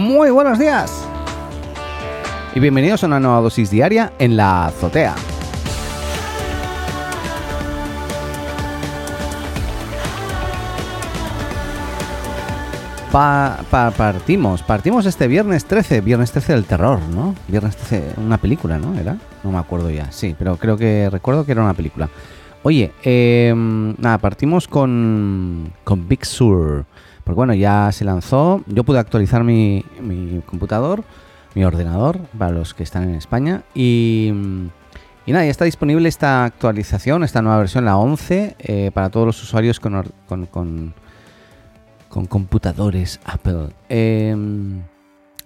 Muy buenos días. Y bienvenidos a una nueva dosis diaria en la azotea. partimos, partimos este viernes 13, viernes 13 del terror, ¿no? Viernes 13, una película, ¿no? ¿Era? No me acuerdo ya, sí, pero creo que recuerdo que era una película. Oye, em, nada, partimos con, con Big Sur. Porque bueno, ya se lanzó. Yo pude actualizar mi, computador, mi ordenador, para los que están en España. Y, y nada, ya está disponible esta actualización, esta nueva versión, la 11, eh, para todos los usuarios con, con, con, con computadores Apple. Em,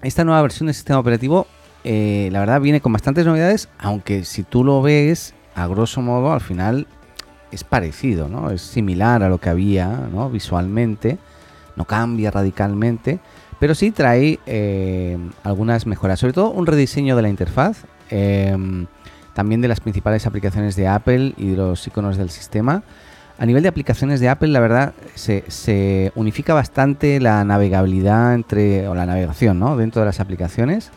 esta nueva versión del sistema operativo, eh, la verdad, viene con bastantes novedades, aunque si tú lo ves, a grosso modo, al final es parecido, ¿no? Es similar a lo que había, ¿no? Visualmente, no cambia radicalmente, pero sí trae eh, algunas mejoras, sobre todo un rediseño de la interfaz, em, también de las principales aplicaciones de Apple y de los iconos del sistema. A nivel de aplicaciones de Apple, la verdad, se, unifica bastante la navegabilidad entre, o la navegación, ¿no? Dentro de las aplicaciones.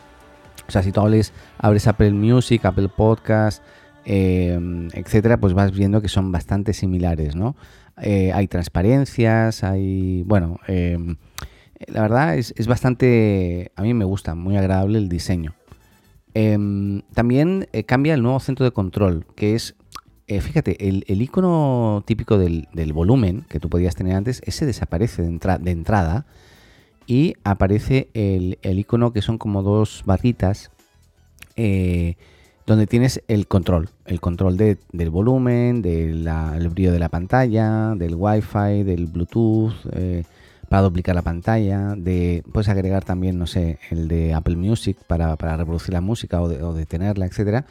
O sea, si tú abres Apple Music, Apple Podcast, Em, etcétera, pues vas viendo que son bastante similares, ¿no? Eh, hay transparencias, hay, bueno, em, la verdad es, bastante, a mí me gusta, muy agradable el diseño. Em, también eh, cambia el nuevo centro de control, que es, eh, fíjate, el, icono típico del, volumen que tú podías tener antes, ese desaparece de, de entrada y aparece el, el, icono que son como dos barritas donde tienes el control, el control del volumen, del brillo de la pantalla, del Wi-Fi, del Bluetooth, eh, para duplicar la pantalla, de, puedes agregar también, no sé, el de Apple Music para, reproducir la música o, detenerla, etc.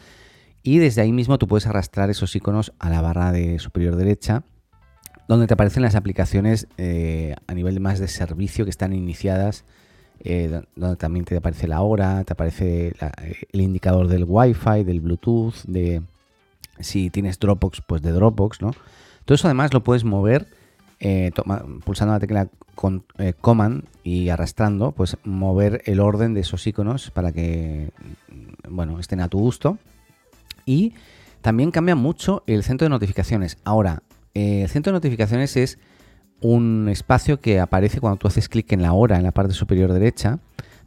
Y desde ahí mismo tú puedes arrastrar esos iconos a la barra de superior derecha, donde te aparecen las aplicaciones eh, a nivel más de servicio que están iniciadas eh, donde también te aparece la hora, te aparece el indicador del Wi-Fi, del Bluetooth, de si tienes Dropbox, pues de Dropbox, ¿no? Todo eso además lo puedes mover eh, pulsando la tecla con, eh, Command y arrastrando, pues mover el orden de esos iconos para que, bueno, estén a tu gusto. Y también cambia mucho el centro de notificaciones. Ahora, el centro de notificaciones es un espacio que aparece cuando tú haces clic en la hora en la parte superior derecha.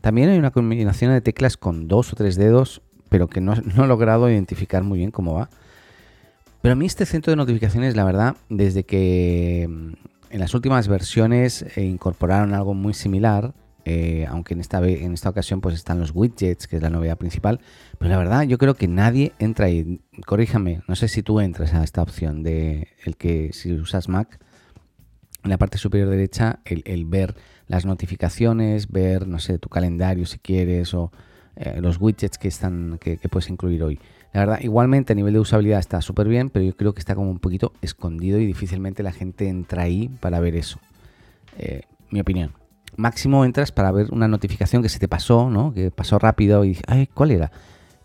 También hay una combinación de teclas con dos o tres dedos, pero que no, he logrado identificar muy bien cómo va. Pero a mí este centro de notificaciones, la verdad, desde que mm, en las últimas versiones eh, incorporaron algo muy similar, eh, aunque en esta, en esta ocasión pues están los widgets, que es la novedad principal, pero la verdad yo creo que nadie entra ahí. Corríjame, no sé si tú entras a esta opción de el que si usas Mac, en la parte superior derecha el, ver las notificaciones, ver, no sé, tu calendario si quieres o eh, los widgets que, están, que, puedes incluir hoy. La verdad, igualmente a nivel de usabilidad está súper bien, pero yo creo que está como un poquito escondido y difícilmente la gente entra ahí para ver eso. Eh, mi opinión. Máximo entras para ver una notificación que se te pasó, ¿no? Que pasó rápido y ay, ¿cuál era?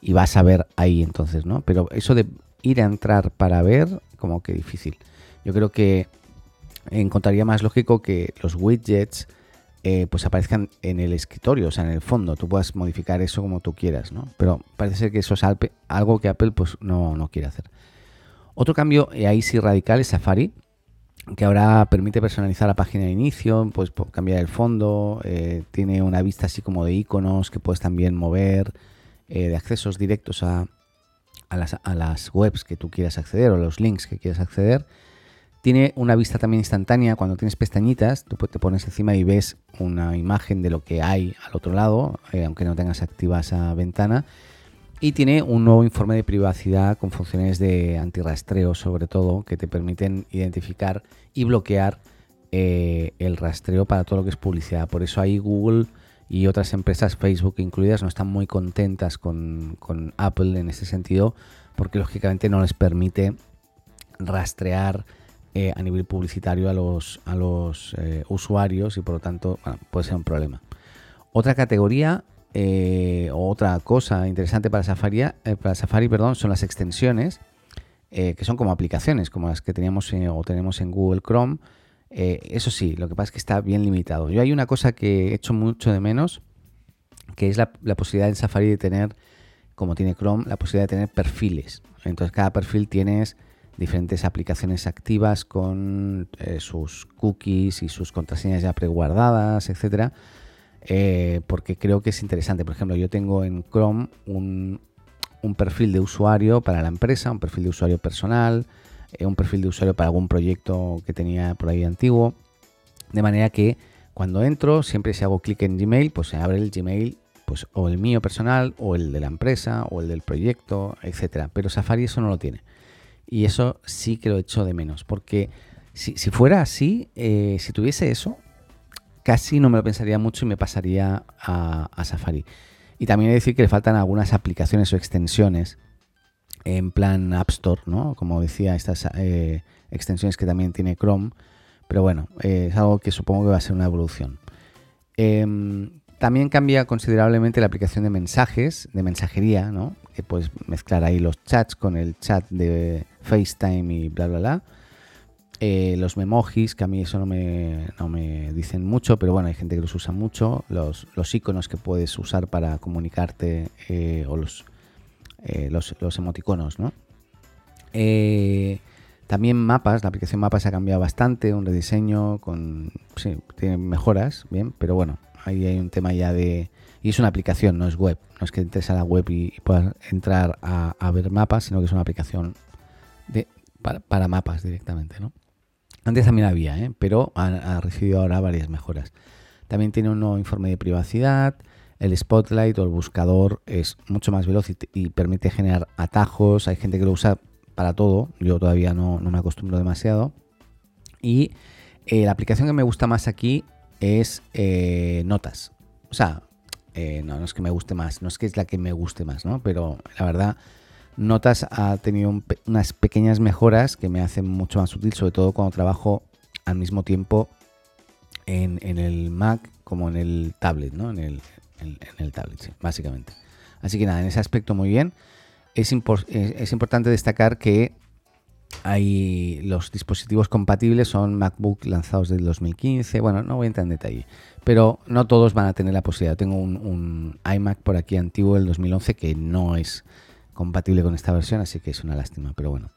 Y vas a ver ahí entonces, ¿no? Pero eso de ir a entrar para ver, como que difícil. Yo creo que encontraría más lógico que los widgets eh, pues aparezcan en el escritorio, o sea, en el fondo. Tú puedas modificar eso como tú quieras, ¿no? Pero parece ser que eso es algo que Apple pues no, no quiere hacer. Otro cambio, y ahí sí radical, es Safari, que ahora permite personalizar la página de inicio, pues cambiar el fondo, eh, tiene una vista así como de iconos que puedes también mover, eh, de accesos directos a, a, las, a las webs que tú quieras acceder o los links que quieras acceder. Tiene una vista también instantánea. Cuando tienes pestañitas, tú te pones encima y ves una imagen de lo que hay al otro lado, eh, aunque no tengas activa esa ventana. Y tiene un nuevo informe de privacidad con funciones de antirrastreo, sobre todo, que te permiten identificar y bloquear eh, el rastreo para todo lo que es publicidad. Por eso ahí Google y otras empresas, Facebook incluidas, no están muy contentas con, con Apple en ese sentido, porque lógicamente no les permite rastrear eh, a nivel publicitario a los, a los eh, usuarios y por lo tanto puede ser un problema. Otra categoría eh, otra cosa interesante para Safari, para Safari perdón, son las extensiones, que son como aplicaciones, como las que teníamos o tenemos en Google Chrome. eso sí, lo que pasa es que está bien limitado. Yo hay una cosa que he hecho mucho de menos que es la, posibilidad en Safari de tener, como tiene Chrome, la posibilidad de tener perfiles. Entonces cada perfil tienes diferentes aplicaciones activas con eh, sus cookies y sus contraseñas ya preguardadas, etcétera. Eh, porque creo que es interesante. Por ejemplo, yo tengo en Chrome un, un perfil de usuario para la empresa, un perfil de usuario personal, eh, un perfil de usuario para algún proyecto que tenía por ahí antiguo. De manera que cuando entro, siempre si hago clic en Gmail, pues se abre el Gmail, pues o el mío personal, o el de la empresa, o el del proyecto, etcétera. Pero Safari eso no lo tiene. Y eso sí que lo echo de menos. Porque si, fuera así, eh, si tuviese eso, casi no me lo pensaría mucho y me pasaría a, a Safari. Y también he de decir que le faltan algunas aplicaciones o extensiones en plan App Store, ¿no? Como decía, estas eh, extensiones que también tiene Chrome. Pero bueno, eh, es algo que supongo que va a ser una evolución. Em, también cambia considerablemente la aplicación de mensajes, de mensajería, ¿no? Que puedes mezclar ahí los chats con el chat de FaceTime y bla, bla, bla. Eh, los memojis, que a mí eso no me, no me, dicen mucho, pero bueno, hay gente que los usa mucho. Los, los iconos que puedes usar para comunicarte o los, eh, los, emoticonos, ¿no? Eh, también mapas, la aplicación mapas ha cambiado bastante, un rediseño con, sí, tiene mejoras, bien, pero bueno, ahí hay un tema ya de, y es una aplicación, no es web, no es que entres a la web y, puedas entrar a, ver mapas, sino que es una aplicación para, mapas directamente, ¿no? Antes también había, ¿eh? pero ha, ha recibido ahora varias mejoras. También tiene un nuevo informe de privacidad, el Spotlight o el buscador es mucho más veloz y, permite generar atajos. Hay gente que lo usa para todo. Yo todavía no, me acostumbro demasiado. Y eh, la aplicación que me gusta más aquí es eh, Notas. O sea, eh, no, no es que me guste más, no es que es la que me guste más, ¿no? Pero la verdad, Notas ha tenido unas pequeñas mejoras que me hacen mucho más útil, sobre todo cuando trabajo al mismo tiempo en, el Mac como en el tablet, ¿no? En el, tablet, básicamente. Así que nada, en ese aspecto muy bien. Es, es, importante destacar que hay los dispositivos compatibles son MacBook lanzados del 2015. Bueno, no voy a entrar en detalle, pero no todos van a tener la posibilidad. Tengo un, un iMac por aquí antiguo del 2011 que no es compatible con esta versión, así que es una lástima, pero bueno.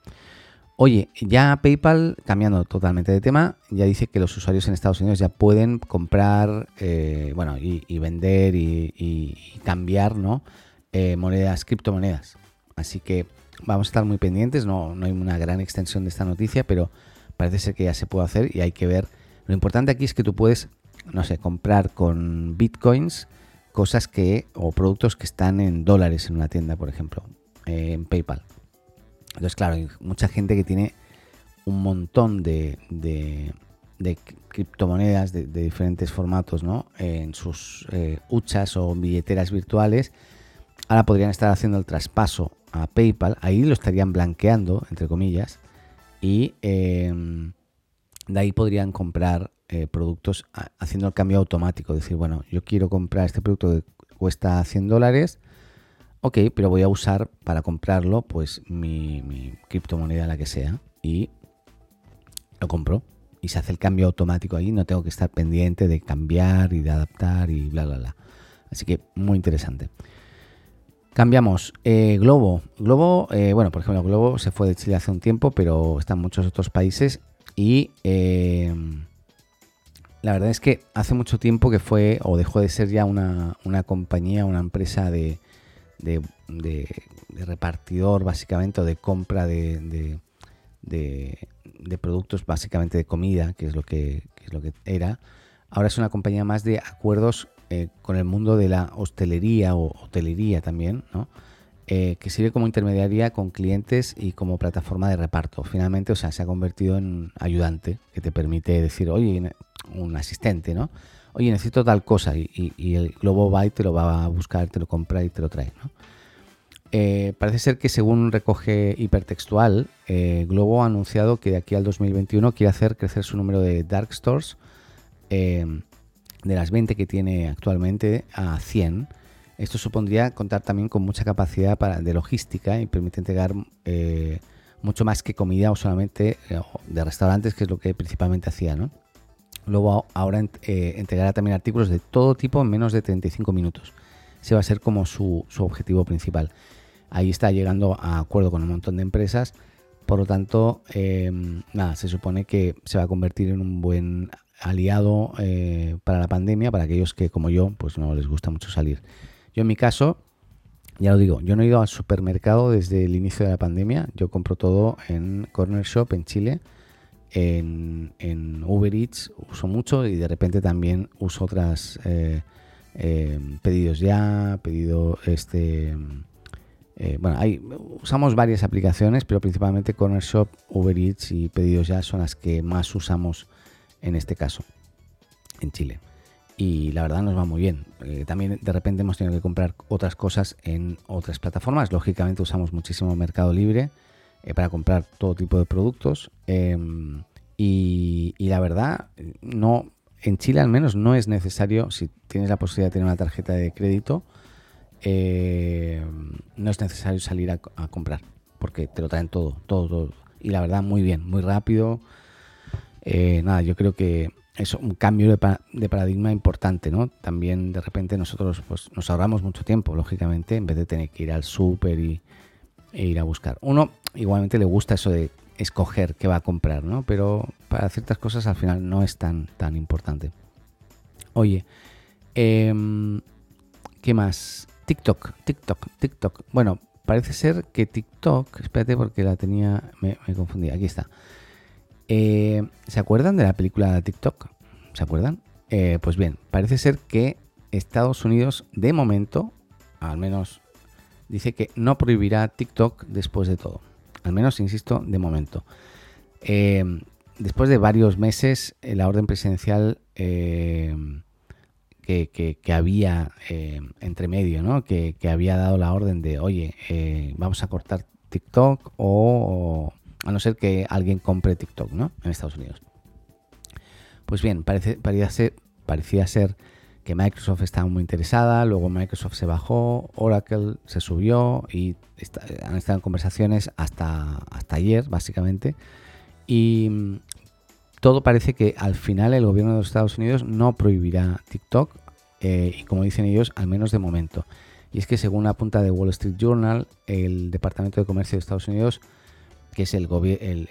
Oye, ya PayPal, cambiando totalmente de tema, ya dice que los usuarios en Estados Unidos ya pueden comprar, eh, bueno, y, vender y, cambiar, ¿no? Eh, monedas, criptomonedas. Así que vamos a estar muy pendientes, no, no hay una gran extensión de esta noticia, pero parece ser que ya se puede hacer y hay que ver. Lo importante aquí es que tú puedes, no sé, comprar con bitcoins cosas que, o productos que están en dólares en una tienda, por ejemplo, en PayPal. Entonces, claro, hay mucha gente que tiene un montón de, criptomonedas de, diferentes formatos ¿no? en sus eh, huchas o billeteras virtuales. Ahora podrían estar haciendo el traspaso a PayPal. Ahí lo estarían blanqueando, entre comillas. Y em, de ahí podrían comprar eh, productos haciendo el cambio automático. Decir, bueno, yo quiero comprar este producto que cuesta 100 dólares Ok, pero voy a usar para comprarlo pues mi, criptomoneda, la que sea, y lo compro. Y se hace el cambio automático ahí, no tengo que estar pendiente de cambiar y de adaptar y bla, bla, bla. Así que muy interesante. Cambiamos. Eh, Globo. Globo, eh, bueno, por ejemplo, Globo se fue de Chile hace un tiempo, pero está en muchos otros países. Y eh, la verdad es que hace mucho tiempo que fue o dejó de ser ya una, una compañía, una empresa de, de, repartidor básicamente o de compra de, de, productos básicamente de comida, que es lo que, es lo que era. Ahora es una compañía más de acuerdos eh, con el mundo de la hostelería o hotelería también, ¿no? Eh, que sirve como intermediaria con clientes y como plataforma de reparto. Finalmente, o sea, se ha convertido en ayudante que te permite decir, oye, un asistente, ¿no? Oye, necesito tal cosa y, el globo va y te lo va a buscar, te lo compra y te lo trae. Eh, parece ser que según recoge hipertextual, eh, Globo ha anunciado que de aquí al 2021 quiere hacer crecer su número de dark stores eh, de las 20 que tiene actualmente a 100. Esto supondría contar también con mucha capacidad de logística y permite entregar mucho más que comida o solamente de restaurantes, que es lo que principalmente hacía. ¿no? Luego ahora eh, entregará también artículos de todo tipo en menos de 35 minutos. ese va a ser como su, objetivo principal. Ahí está llegando a acuerdo con un montón de empresas, por lo tanto, em, nada, se supone que se va a convertir en un buen aliado eh, para la pandemia, para aquellos que como yo, pues no les gusta mucho salir. Yo en mi caso, ya lo digo, yo no he ido al supermercado desde el inicio de la pandemia, yo compro todo en Corner Shop en Chile, en, Uber Eats uso mucho y de repente también uso otras eh, em, pedidos ya, pedido este... Eh, bueno, hay, usamos varias aplicaciones, pero principalmente Corner Shop, Uber Eats y Pedidos Ya son las que más usamos en este caso, en Chile. Y la verdad nos va muy bien. Eh, también de repente hemos tenido que comprar otras cosas en otras plataformas. Lógicamente usamos muchísimo Mercado Libre eh, para comprar todo tipo de productos. Em, y, la verdad, no, en Chile al menos no es necesario, si tienes la posibilidad de tener una tarjeta de crédito, eh, no es necesario salir a, a, comprar, porque te lo traen todo, todo, todo. Y la verdad, muy bien, muy rápido. Eh, nada, yo creo que es un cambio de, paradigma importante, ¿no? También de repente nosotros pues, nos ahorramos mucho tiempo, lógicamente, en vez de tener que ir al súper y, e ir a buscar. Uno igualmente le gusta eso de escoger qué va a comprar, ¿no? Pero para ciertas cosas al final no es tan, tan importante. Oye, em, ¿qué más? TikTok, TikTok, TikTok. Bueno, parece ser que TikTok, espérate porque la tenía, me, me confundí, aquí está. Eh, ¿Se acuerdan de la película TikTok? ¿Se acuerdan? Eh, pues bien, parece ser que Estados Unidos, de momento, al menos dice que no prohibirá TikTok después de todo. Al menos, insisto, de momento. Eh, después de varios meses, la orden presidencial que, había entre medio, ¿no? Que, había dado la orden de, oye, vamos a cortar TikTok o, a no ser que alguien compre TikTok, ¿no? En Estados Unidos. Pues bien, parece, parecía ser que Microsoft estaba muy interesada, luego Microsoft se bajó, Oracle se subió y han estado en conversaciones hasta, hasta ayer, básicamente. Y mm, todo parece que al final el gobierno de los Estados Unidos no prohibirá TikTok, eh, y como dicen ellos, al menos de momento. Y es que según la punta de Wall Street Journal, el Departamento de Comercio de Estados Unidos que es el,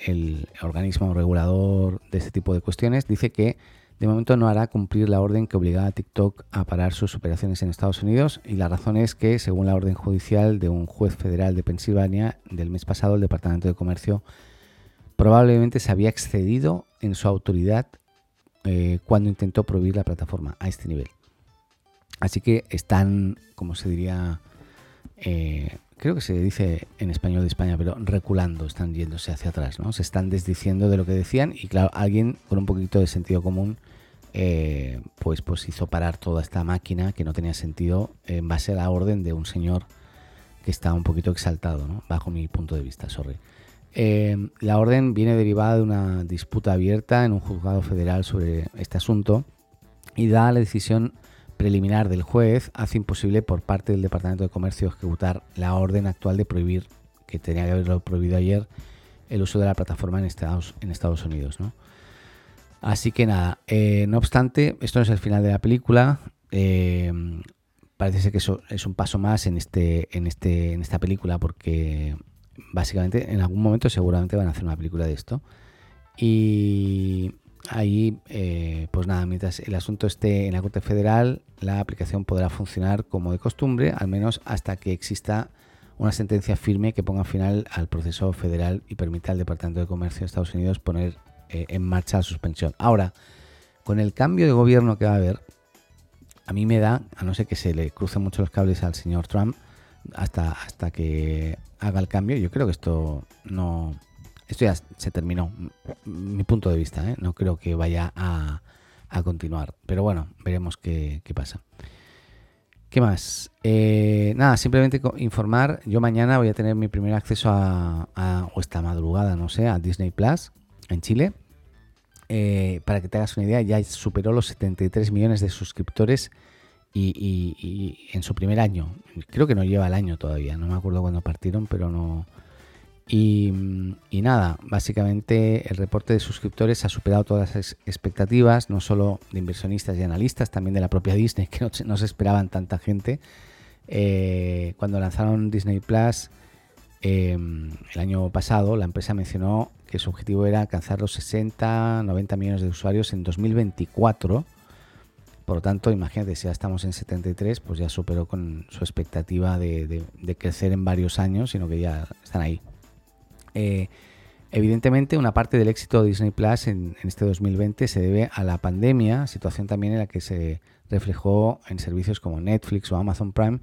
el, organismo regulador de este tipo de cuestiones, dice que de momento no hará cumplir la orden que obligaba a TikTok a parar sus operaciones en Estados Unidos y la razón es que, según la orden judicial de un juez federal de Pensilvania del mes pasado, el Departamento de Comercio probablemente se había excedido en su autoridad eh, cuando intentó prohibir la plataforma a este nivel. Así que están, como se diría, eh, creo que se dice en español de España, pero reculando, están yéndose hacia atrás, ¿no? Se están desdiciendo de lo que decían y claro, alguien con un poquito de sentido común eh, pues, pues hizo parar toda esta máquina que no tenía sentido en base a la orden de un señor que está un poquito exaltado, ¿no? Bajo mi punto de vista, sorry. Eh, la orden viene derivada de una disputa abierta en un juzgado federal sobre este asunto y da la decisión preliminar del juez hace imposible por parte del Departamento de Comercio ejecutar la orden actual de prohibir, que tenía que haberlo prohibido ayer, el uso de la plataforma en Estados, en Estados Unidos. ¿no? Así que nada, eh, no obstante, esto no es el final de la película. Eh, parece ser que eso es un paso más en, este, en, este, en esta película porque básicamente en algún momento seguramente van a hacer una película de esto. Y Ahí, eh, pues nada, mientras el asunto esté en la Corte Federal, la aplicación podrá funcionar como de costumbre, al menos hasta que exista una sentencia firme que ponga final al proceso federal y permita al Departamento de Comercio de Estados Unidos poner eh, en marcha la suspensión. Ahora, con el cambio de gobierno que va a haber, a mí me da, a no ser que se le crucen mucho los cables al señor Trump, hasta, hasta que haga el cambio, yo creo que esto no, esto ya se terminó, mi punto de vista, ¿eh? no creo que vaya a, continuar. Pero bueno, veremos qué, pasa. ¿Qué más? Eh, nada, simplemente informar. Yo mañana voy a tener mi primer acceso a, o esta madrugada, no sé, a Disney Plus en Chile. Eh, para que te hagas una idea, ya superó los 73 millones de suscriptores y, en su primer año. Creo que no lleva el año todavía, no me acuerdo cuándo partieron, pero no, y, nada, básicamente el reporte de suscriptores ha superado todas las expectativas, no solo de inversionistas y analistas, también de la propia Disney, que no, se esperaban tanta gente. Eh, cuando lanzaron Disney Plus em, el año pasado, la empresa mencionó que su objetivo era alcanzar los 60, 90 millones de usuarios en 2024. Por lo tanto, imagínate, si ya estamos en 73, pues ya superó con su expectativa de, crecer en varios años, sino que ya están ahí. Eh, evidentemente, una parte del éxito de Disney Plus en, en, este 2020 se debe a la pandemia, situación también en la que se reflejó en servicios como Netflix o Amazon Prime,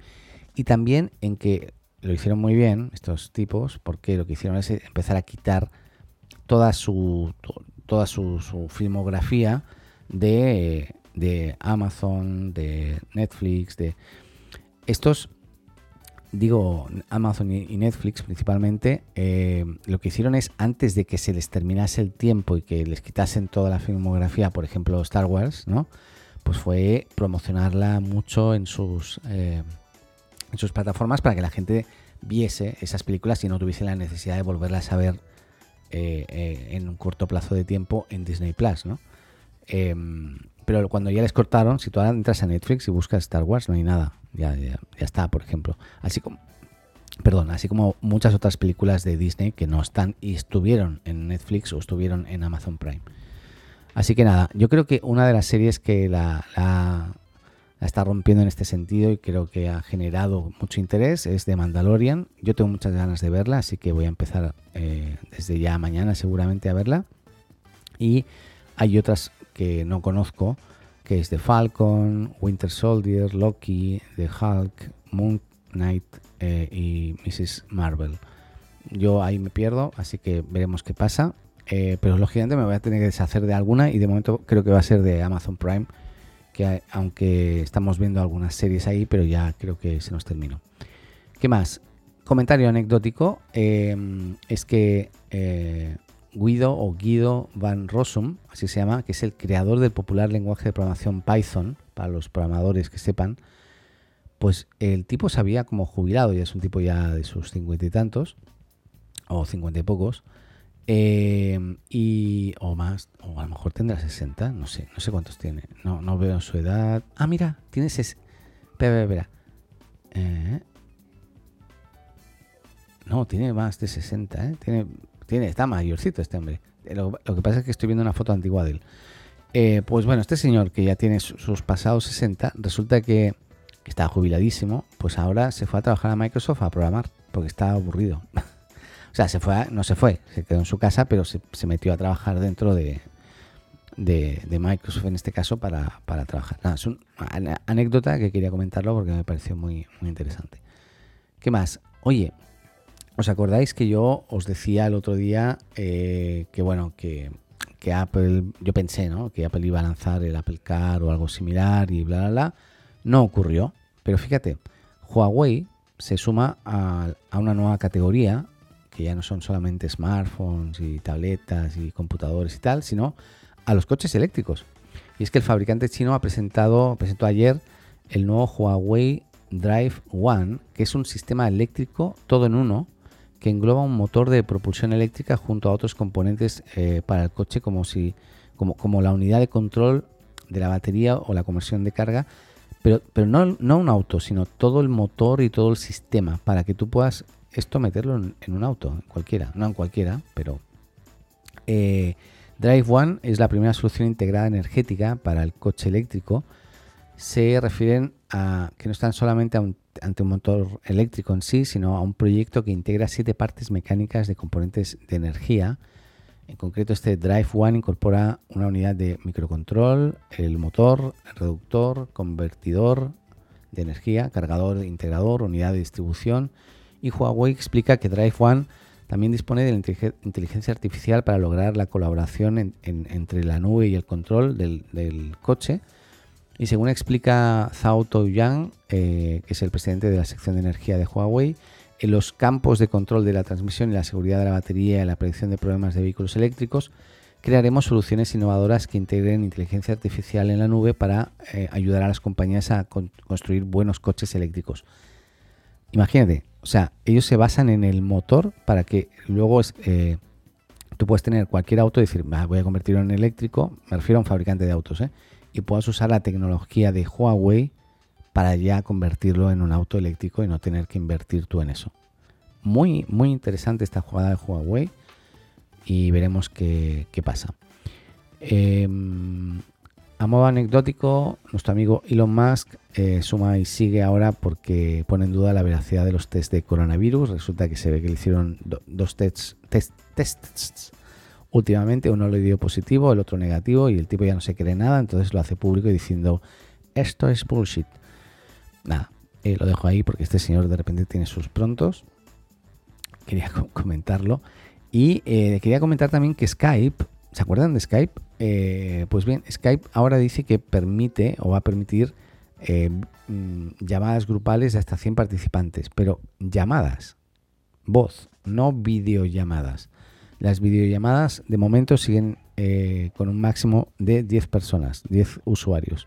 y también en que lo hicieron muy bien estos tipos, porque lo que hicieron es empezar a quitar toda su, toda su, filmografía de, Amazon, de Netflix, de estos, digo Amazon y Netflix principalmente, eh, lo que hicieron es antes de que se les terminase el tiempo y que les quitasen toda la filmografía, por ejemplo Star Wars, ¿no? Pues fue promocionarla mucho en sus, eh, en sus plataformas para que la gente viese esas películas y no tuviese la necesidad de volverlas a ver eh, eh, en un corto plazo de tiempo en Disney Plus, ¿no? Em, pero cuando ya les cortaron, si tú ahora entras a Netflix y buscas Star Wars, no hay nada. Ya, ya, está, por ejemplo. Así como, perdón, así como muchas otras películas de Disney que no están y estuvieron en Netflix o estuvieron en Amazon Prime. Así que nada, yo creo que una de las series que la, está rompiendo en este sentido y creo que ha generado mucho interés es de Mandalorian. Yo tengo muchas ganas de verla, así que voy a empezar eh, desde ya mañana seguramente a verla. Y hay otras que no conozco, que es The Falcon, Winter Soldier, Loki, The Hulk, Moon Knight eh, y Mrs. Marvel. Yo ahí me pierdo, así que veremos qué pasa. Eh, pero lógicamente me voy a tener que deshacer de alguna y de momento creo que va a ser de Amazon Prime que aunque estamos viendo algunas series ahí, pero ya creo que se nos terminó. ¿Qué más? Comentario anecdótico em, es que eh, Guido o Guido Van Rossum, así se llama, que es el creador del popular lenguaje de programación Python, para los programadores que sepan, pues el tipo se había como jubilado, ya es un tipo ya de sus cincuenta y tantos, o cincuenta y pocos, eh, y, o más, o a lo mejor tendrá 60, no sé, no sé cuántos tiene. No, no veo su edad. Ah, mira, tiene 60. Espera, espera, eh, no, tiene más de 60, ¿eh? Tiene, tiene, está mayorcito este hombre. Lo, que pasa es que estoy viendo una foto antigua de él. Eh, pues bueno, este señor que ya tiene sus pasados 60, resulta que está jubiladísimo, pues ahora se fue a trabajar a Microsoft a programar, porque está aburrido. O sea, se fue, no se fue, se quedó en su casa, pero se, metió a trabajar dentro de, Microsoft en este caso para, trabajar. Es una anécdota que quería comentarlo porque me pareció muy interesante. ¿Qué más? Oye, ¿os acordáis que yo os decía el otro día eh, que bueno, que, que, Apple, yo pensé, ¿no? Que Apple iba a lanzar el Apple Car o algo similar y bla, bla, bla. No ocurrió. Pero fíjate, Huawei se suma a, a una nueva categoría que ya no son solamente smartphones y tabletas y computadores y tal, sino a los coches eléctricos. Y es que el fabricante chino ha presentado, presentó ayer el nuevo Huawei Drive One, que es un sistema eléctrico todo en uno que engloba un motor de propulsión eléctrica junto a otros componentes eh, para el coche como si como, como la unidad de control de la batería o la conversión de carga, pero, pero no, no un auto, sino todo el motor y todo el sistema para que tú puedas esto meterlo en, un auto, en cualquiera, no en cualquiera, pero eh, Drive One es la primera solución integrada energética para el coche eléctrico. Se refieren a que no están solamente ante un motor eléctrico en sí, sino a un proyecto que integra siete partes mecánicas de componentes de energía. En concreto, este Drive One incorpora una unidad de microcontrol, el motor, el reductor, convertidor de energía, cargador, integrador, unidad de distribución y Huawei explica que Drive One también dispone de la inteligencia artificial para lograr la colaboración entre la nube y el control del, coche. Y según explica Zhao Touyang, eh, que es el presidente de la sección de energía de Huawei, en los campos de control de la transmisión y la seguridad de la batería y la predicción de problemas de vehículos eléctricos, crearemos soluciones innovadoras que integren inteligencia artificial en la nube para eh, ayudar a las compañías a construir buenos coches eléctricos. Imagínate, o sea, ellos se basan en el motor para que luego eh, tú puedes tener cualquier auto y decir, voy a convertirlo en eléctrico, me refiero a un fabricante de autos, ¿eh? Y puedas usar la tecnología de Huawei para ya convertirlo en un auto eléctrico y no tener que invertir tú en eso. Muy, muy interesante esta jugada de Huawei y veremos qué, pasa. Em, a modo anecdótico, nuestro amigo Elon Musk eh, suma y sigue ahora porque pone en duda la veracidad de los test de coronavirus. Resulta que se ve que le hicieron dos tests, tests últimamente, uno le dio positivo, el otro negativo y el tipo ya no se cree nada, entonces lo hace público diciendo esto es bullshit. Nada, eh, lo dejo ahí porque este señor de repente tiene sus prontos. Quería comentarlo. Y eh, quería comentar también que Skype, ¿se acuerdan de Skype? Eh, pues bien, Skype ahora dice que permite o va a permitir mm, llamadas grupales de hasta 100 participantes, pero llamadas, voz, no videollamadas. Las videollamadas de momento siguen eh, con un máximo de 10 personas, 10 usuarios.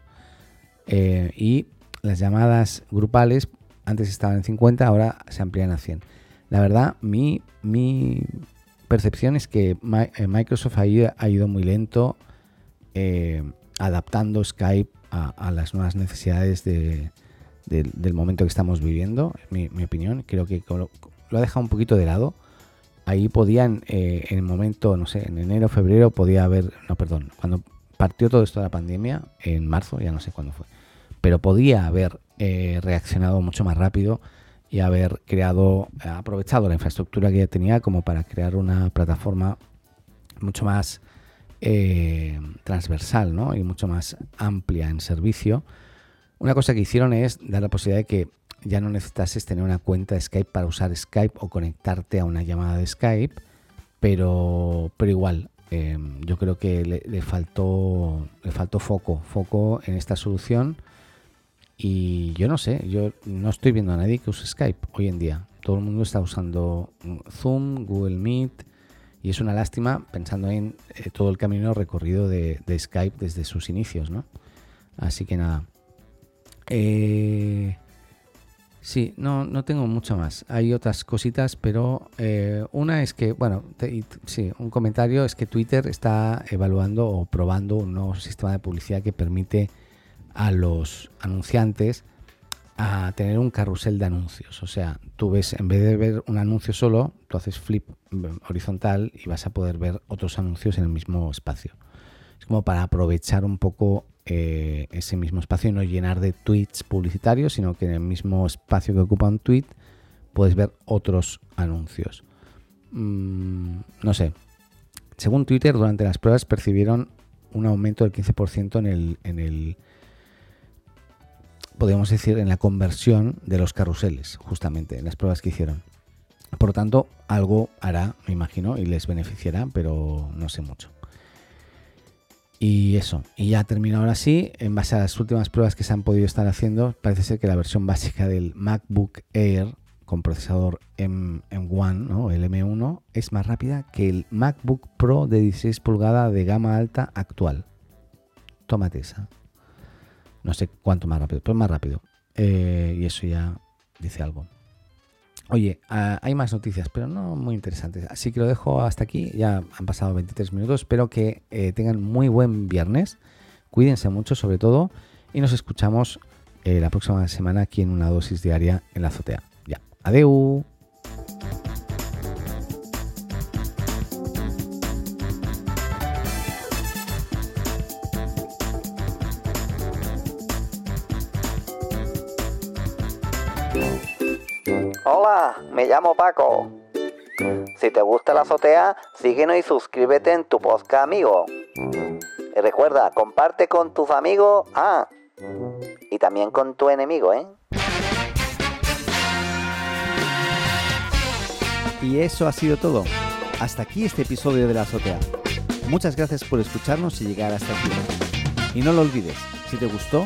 Eh, y las llamadas grupales antes estaban en 50, ahora se amplían a 100. La verdad, mi, mi percepción es que eh, Microsoft ha ido, muy lento adaptando Skype a, las nuevas necesidades del momento que estamos viviendo. Mi, mi opinión, creo que lo, lo ha dejado un poquito de lado ahí podían, eh, en el momento, no sé, en enero, febrero, podía haber, no, perdón, cuando partió todo esto de la pandemia, en marzo, ya no sé cuándo fue, pero podía haber eh, reaccionado mucho más rápido y haber creado, aprovechado la infraestructura que ya tenía como para crear una plataforma mucho más eh, transversal ¿no? y mucho más amplia en servicio. Una cosa que hicieron es dar la posibilidad de que ya no necesitases tener una cuenta de Skype para usar Skype o conectarte a una llamada de Skype, pero, pero igual, em, yo creo que le, faltó, le faltó foco, foco en esta solución. Y yo no sé, yo no estoy viendo a nadie que use Skype hoy en día. Todo el mundo está usando Zoom, Google Meet, y es una lástima pensando en eh, todo el camino recorrido de, de, Skype desde sus inicios, ¿no? Así que nada. Eh, Sí, no, no tengo mucho más. Hay otras cositas, pero eh, una es que, bueno, sí, un comentario es que Twitter está evaluando o probando un nuevo sistema de publicidad que permite a los anunciantes a tener un carrusel de anuncios. O sea, tú ves, en vez de ver un anuncio solo, tú haces flip mm, horizontal y vas a poder ver otros anuncios en el mismo espacio. Es como para aprovechar un poco eh, ese mismo espacio y no llenar de tweets publicitarios, sino que en el mismo espacio que ocupa un tweet puedes ver otros anuncios. Mm, no sé. Según Twitter, durante las pruebas percibieron un aumento del 15% en el, en el, podríamos decir, en la conversión de los carruseles, justamente, en las pruebas que hicieron. Por lo tanto, algo hará, me imagino, y les beneficiará, pero no sé mucho. Y eso, y ya termino ahora sí, en base a las últimas pruebas que se han podido estar haciendo, parece ser que la versión básica del MacBook Air con procesador M, 1 ¿no? el M1, es más rápida que el MacBook Pro de 16 pulgadas de gama alta actual. Tómate esa. No sé cuánto más rápido, pero más rápido. Eh, y eso ya dice algo. Oye, ah, hay más noticias, pero no muy interesantes. Así que lo dejo hasta aquí. Ya han pasado 23 minutos. Espero que eh, tengan muy buen viernes. Cuídense mucho sobre todo. Y nos escuchamos eh, la próxima semana aquí en una dosis diaria en la azotea. Ya. Adeu. Hola, me llamo Paco. Si te gusta la azotea, síguenos y suscríbete en tu podcast amigo. Y recuerda, comparte con tus amigos, ah, y también con tu enemigo, ¿eh? Y eso ha sido todo. Hasta aquí este episodio de la azotea. Muchas gracias por escucharnos y llegar hasta aquí. Y no lo olvides, si te gustó,